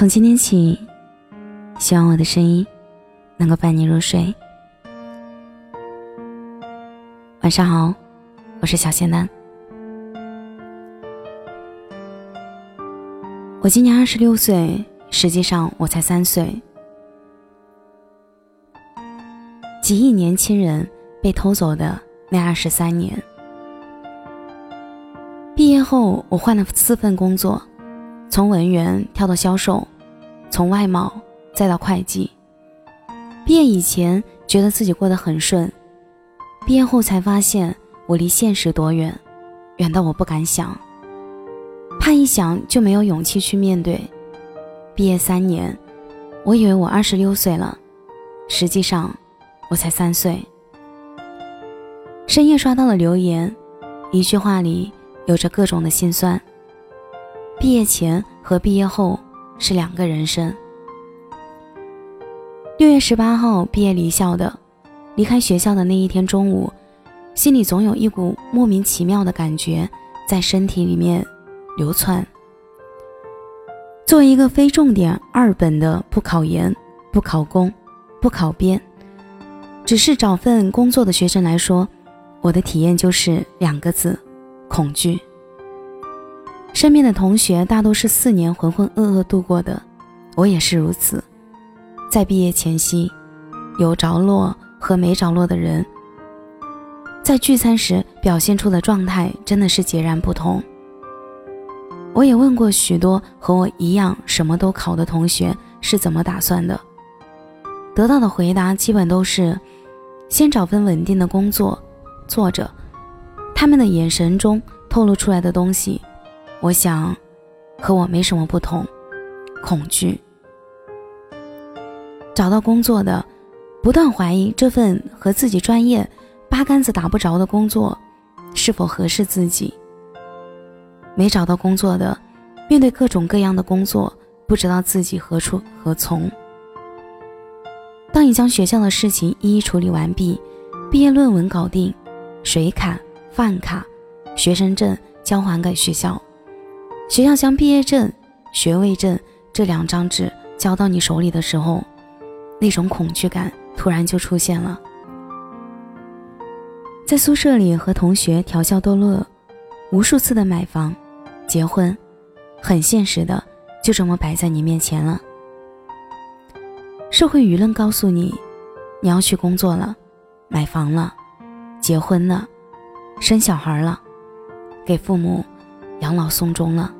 从今天起，希望我的声音能够伴你入睡。晚上好，我是小仙丹。我今年二十六岁，实际上我才三岁。几亿年轻人被偷走的那二十三年。毕业后，我换了四份工作。从文员跳到销售，从外贸再到会计。毕业以前觉得自己过得很顺，毕业后才发现我离现实多远，远到我不敢想，怕一想就没有勇气去面对。毕业三年，我以为我二十六岁了，实际上我才三岁。深夜刷到了留言，一句话里有着各种的心酸。毕业前和毕业后是两个人生。六月十八号毕业离校的，离开学校的那一天中午，心里总有一股莫名其妙的感觉在身体里面流窜。作为一个非重点二本的，不考研、不考公、不考编，只是找份工作的学生来说，我的体验就是两个字：恐惧。身边的同学大都是四年浑浑噩噩度过的，我也是如此。在毕业前夕，有着落和没着落的人，在聚餐时表现出的状态真的是截然不同。我也问过许多和我一样什么都考的同学是怎么打算的，得到的回答基本都是：先找份稳定的工作做着。他们的眼神中透露出来的东西。我想，和我没什么不同，恐惧。找到工作的，不断怀疑这份和自己专业八竿子打不着的工作，是否合适自己。没找到工作的，面对各种各样的工作，不知道自己何处何从。当你将学校的事情一一处理完毕，毕业论文搞定，水卡、饭卡、学生证交还给学校。学校将毕业证、学位证这两张纸交到你手里的时候，那种恐惧感突然就出现了。在宿舍里和同学调笑逗乐，无数次的买房、结婚，很现实的就这么摆在你面前了。社会舆论告诉你，你要去工作了，买房了，结婚了，生小孩了，给父母养老送终了。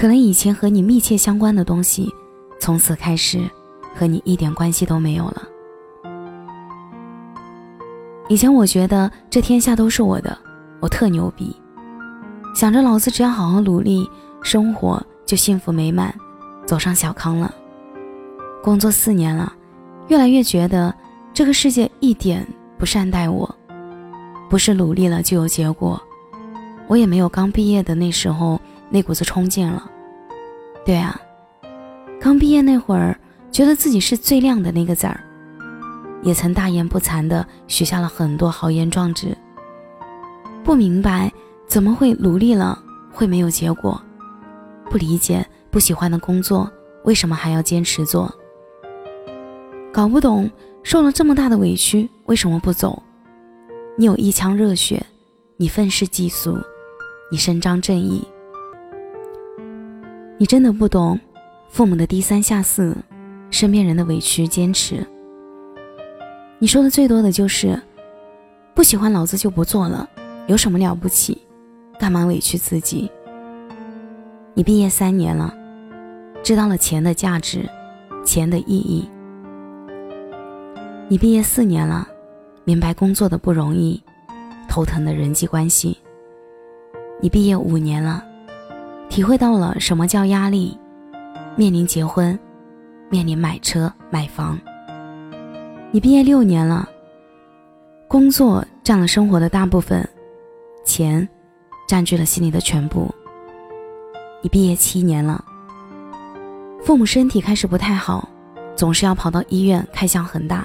可能以前和你密切相关的东西，从此开始和你一点关系都没有了。以前我觉得这天下都是我的，我特牛逼，想着老子只要好好努力，生活就幸福美满，走上小康了。工作四年了，越来越觉得这个世界一点不善待我，不是努力了就有结果，我也没有刚毕业的那时候。那股子冲劲了，对啊，刚毕业那会儿，觉得自己是最靓的那个子儿，也曾大言不惭的许下了很多豪言壮志。不明白怎么会努力了会没有结果，不理解不喜欢的工作为什么还要坚持做，搞不懂受了这么大的委屈为什么不走。你有一腔热血，你愤世嫉俗，你伸张正义。你真的不懂，父母的低三下四，身边人的委屈坚持。你说的最多的就是，不喜欢老子就不做了，有什么了不起？干嘛委屈自己？你毕业三年了，知道了钱的价值，钱的意义。你毕业四年了，明白工作的不容易，头疼的人际关系。你毕业五年了。体会到了什么叫压力，面临结婚，面临买车买房。你毕业六年了，工作占了生活的大部分，钱占据了心里的全部。你毕业七年了，父母身体开始不太好，总是要跑到医院，开销很大。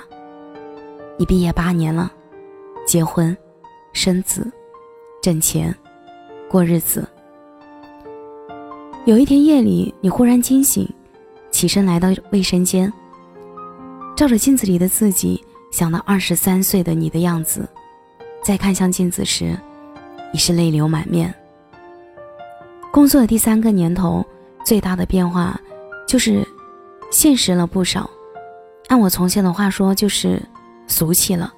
你毕业八年了，结婚，生子，挣钱，过日子。有一天夜里，你忽然惊醒，起身来到卫生间，照着镜子里的自己，想到二十三岁的你的样子，再看向镜子时，已是泪流满面。工作的第三个年头，最大的变化就是现实了不少。按我从前的话说，就是俗气了。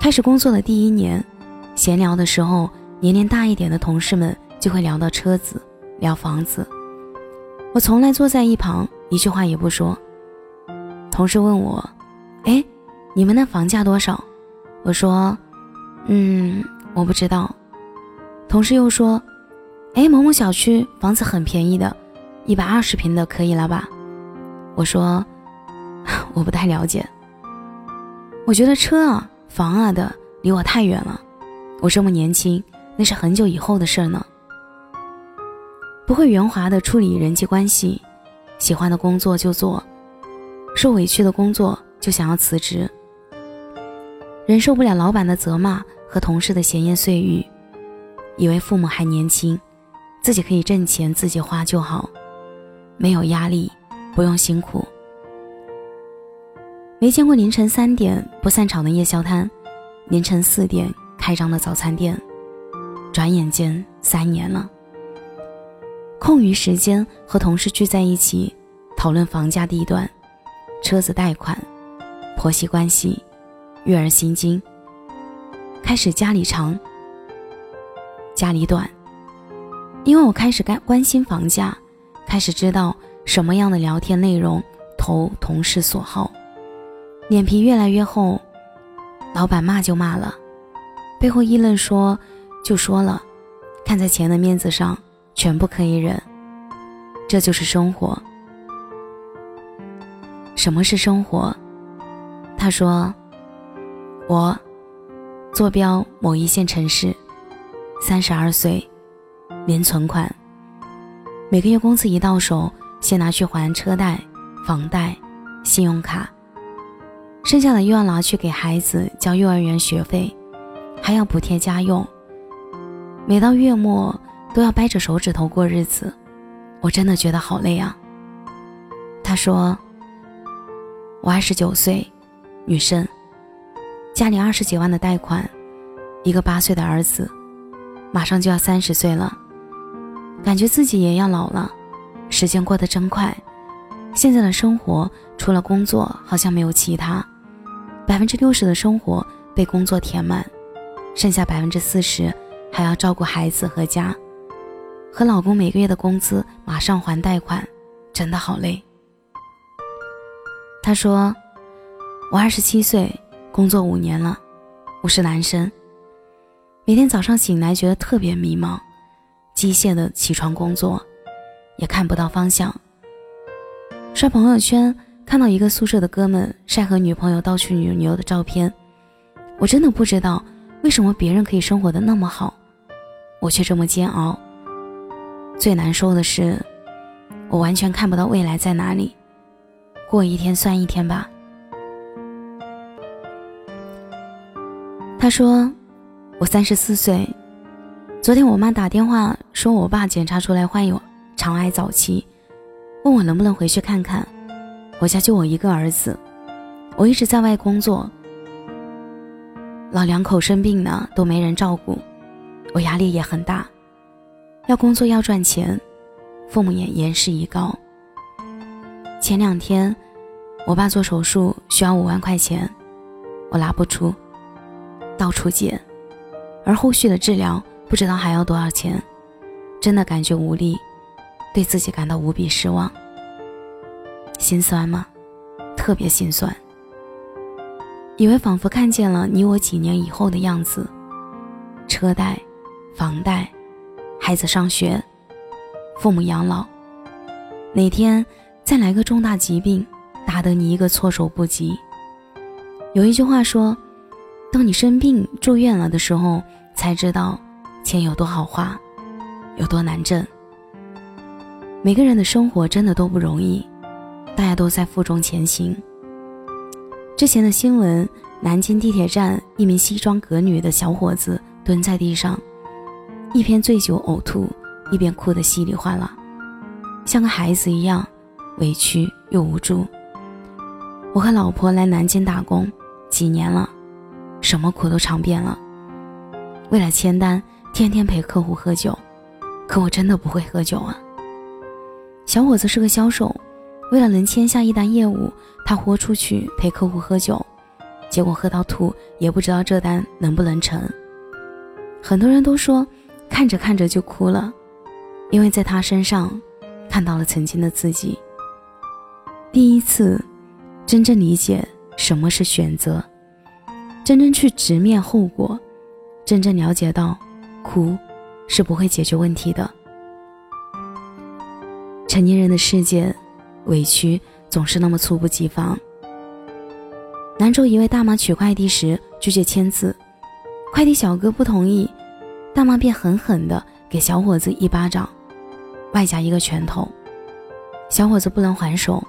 开始工作的第一年，闲聊的时候，年龄大一点的同事们就会聊到车子，聊房子。我从来坐在一旁，一句话也不说。同事问我：“哎，你们那房价多少？”我说：“嗯，我不知道。”同事又说。哎，某某小区房子很便宜的，一百二十平的可以了吧？我说我不太了解。我觉得车啊、房啊的离我太远了。我这么年轻，那是很久以后的事呢。不会圆滑的处理人际关系，喜欢的工作就做，受委屈的工作就想要辞职，忍受不了老板的责骂和同事的闲言碎语，以为父母还年轻。自己可以挣钱，自己花就好，没有压力，不用辛苦。没见过凌晨三点不散场的夜宵摊，凌晨四点开张的早餐店。转眼间三年了。空余时间和同事聚在一起，讨论房价、地段、车子贷款、婆媳关系、育儿心经。开始家里长，家里短。因为我开始关关心房价，开始知道什么样的聊天内容投同事所好，脸皮越来越厚，老板骂就骂了，背后议论说就说了，看在钱的面子上，全部可以忍。这就是生活。什么是生活？他说，我坐标某一线城市，三十二岁。零存款，每个月工资一到手，先拿去还车贷、房贷、信用卡，剩下的又要拿去给孩子交幼儿园学费，还要补贴家用。每到月末都要掰着手指头过日子，我真的觉得好累啊。他说：“我二十九岁，女生，家里二十几万的贷款，一个八岁的儿子，马上就要三十岁了。”感觉自己也要老了，时间过得真快。现在的生活除了工作，好像没有其他。百分之六十的生活被工作填满，剩下百分之四十还要照顾孩子和家。和老公每个月的工资马上还贷款，真的好累。他说：“我二十七岁，工作五年了，我是男生。每天早上醒来觉得特别迷茫。”机械的起床工作，也看不到方向。刷朋友圈看到一个宿舍的哥们晒和女朋友到处旅游的照片，我真的不知道为什么别人可以生活的那么好，我却这么煎熬。最难受的是，我完全看不到未来在哪里，过一天算一天吧。他说，我三十四岁。昨天我妈打电话说，我爸检查出来患有肠癌早期，问我能不能回去看看。我家就我一个儿子，我一直在外工作，老两口生病了都没人照顾，我压力也很大，要工作要赚钱，父母也言事已高。前两天，我爸做手术需要五万块钱，我拿不出，到处借，而后续的治疗。不知道还要多少钱，真的感觉无力，对自己感到无比失望，心酸吗？特别心酸。以为仿佛看见了你我几年以后的样子，车贷、房贷、孩子上学、父母养老，哪天再来个重大疾病，打得你一个措手不及。有一句话说，当你生病住院了的时候，才知道。钱有多好花，有多难挣。每个人的生活真的都不容易，大家都在负重前行。之前的新闻，南京地铁站一名西装革履的小伙子蹲在地上，一边醉酒呕吐，一边哭得稀里哗啦。像个孩子一样，委屈又无助。我和老婆来南京打工几年了，什么苦都尝遍了。为了签单，天天陪客户喝酒，可我真的不会喝酒啊。小伙子是个销售，为了能签下一单业务，他豁出去陪客户喝酒，结果喝到吐，也不知道这单能不能成。很多人都说，看着看着就哭了，因为在他身上看到了曾经的自己。第一次。真正理解什么是选择，真正去直面后果，真正了解到，哭是不会解决问题的。成年人的世界，委屈总是那么猝不及防。兰州一位大妈取快递时拒绝签字，快递小哥不同意，大妈便狠狠地给小伙子一巴掌，外加一个拳头，小伙子不能还手，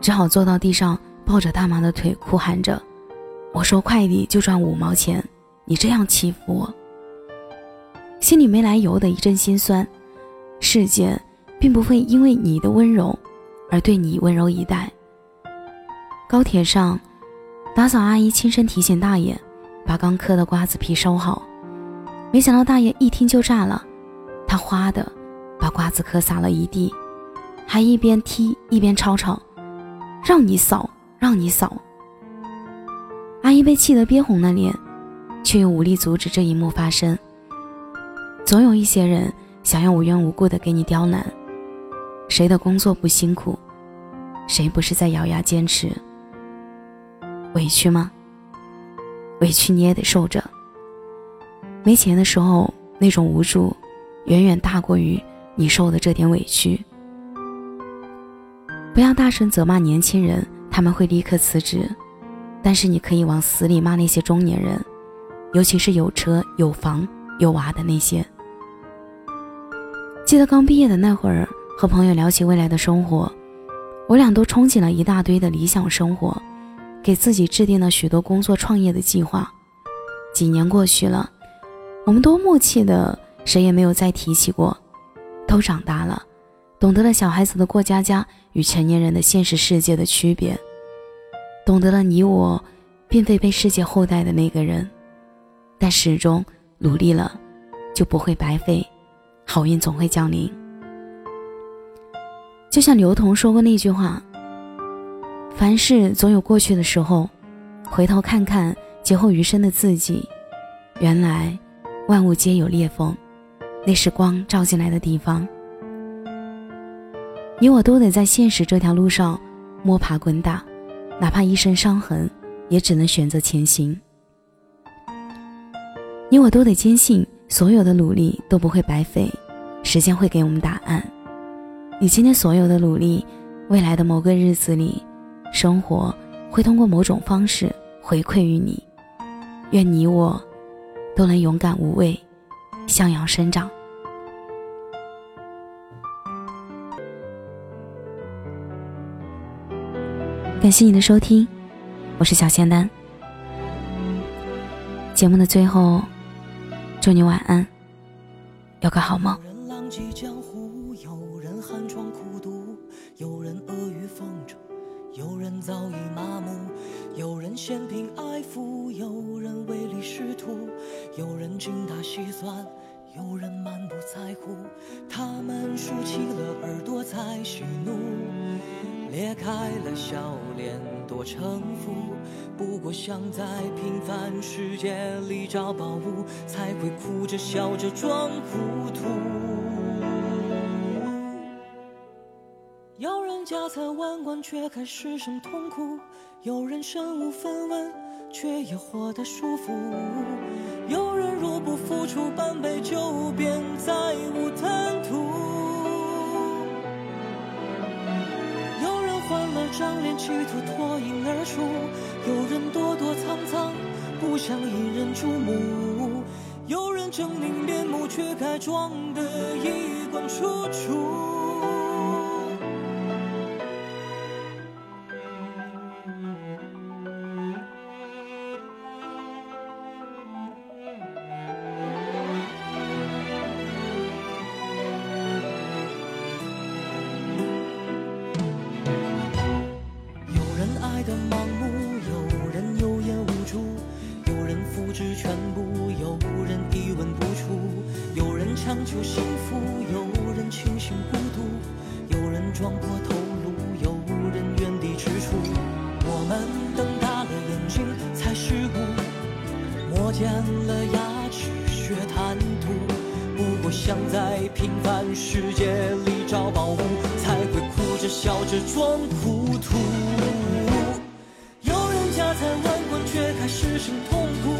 只好坐到地上。抱着大妈的腿哭喊着：“我收快递就赚五毛钱，你这样欺负我。”心里没来由的一阵心酸。世界并不会因为你的温柔而对你温柔以待。高铁上，打扫阿姨轻声提醒大爷把刚嗑的瓜子皮收好，没想到大爷一听就炸了，他哗的把瓜子壳撒了一地，还一边踢一边吵吵：“让你扫！”让你扫。阿姨被气得憋红了脸，却又无力阻止这一幕发生。总有一些人想要无缘无故的给你刁难，谁的工作不辛苦？谁不是在咬牙坚持？委屈吗？委屈你也得受着。没钱的时候那种无助，远远大过于你受的这点委屈。不要大声责骂年轻人。他们会立刻辞职，但是你可以往死里骂那些中年人，尤其是有车有房有娃的那些。记得刚毕业的那会儿，和朋友聊起未来的生活，我俩都憧憬了一大堆的理想生活，给自己制定了许多工作创业的计划。几年过去了，我们多默契的，谁也没有再提起过，都长大了。懂得了小孩子的过家家与成年人的现实世界的区别，懂得了你我并非被世界厚待的那个人，但始终努力了就不会白费，好运总会降临。就像刘同说过那句话：“凡事总有过去的时候，回头看看劫后余生的自己，原来万物皆有裂缝，那是光照进来的地方。”你我都得在现实这条路上摸爬滚打，哪怕一身伤痕，也只能选择前行。你我都得坚信，所有的努力都不会白费，时间会给我们答案。你今天所有的努力，未来的某个日子里，生活会通过某种方式回馈于你。愿你我都能勇敢无畏，向阳生长。感谢你的收听，我是小仙丹。节目的最后，祝你晚安，有个好梦。有人寒窗苦读，有人阿谀奉承，有人早已麻木，有人嫌贫爱富，有人唯利是图，有人精打细算，有人满不在乎。他们竖起了耳朵在喜怒。裂开了笑脸，多城府。不过想在平凡世界里找宝物，才会哭着笑着装糊涂。有人家财万贯，却还失声痛哭；有人身无分文，却也活得舒服；有人若不付出半杯酒，便再无贪图。有人换了张脸企图脱颖而出，有人躲躲藏藏，不想引人注目；有人狰狞面目，却该装得衣冠楚楚。有人撞破头颅，有人原地踟蹰。我们瞪大了眼睛才识悟，磨尖了牙齿学贪图，不过想在平凡世界里找宝物，才会哭着笑着装糊涂。有人家财万贯却还失声痛哭，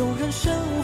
有人身无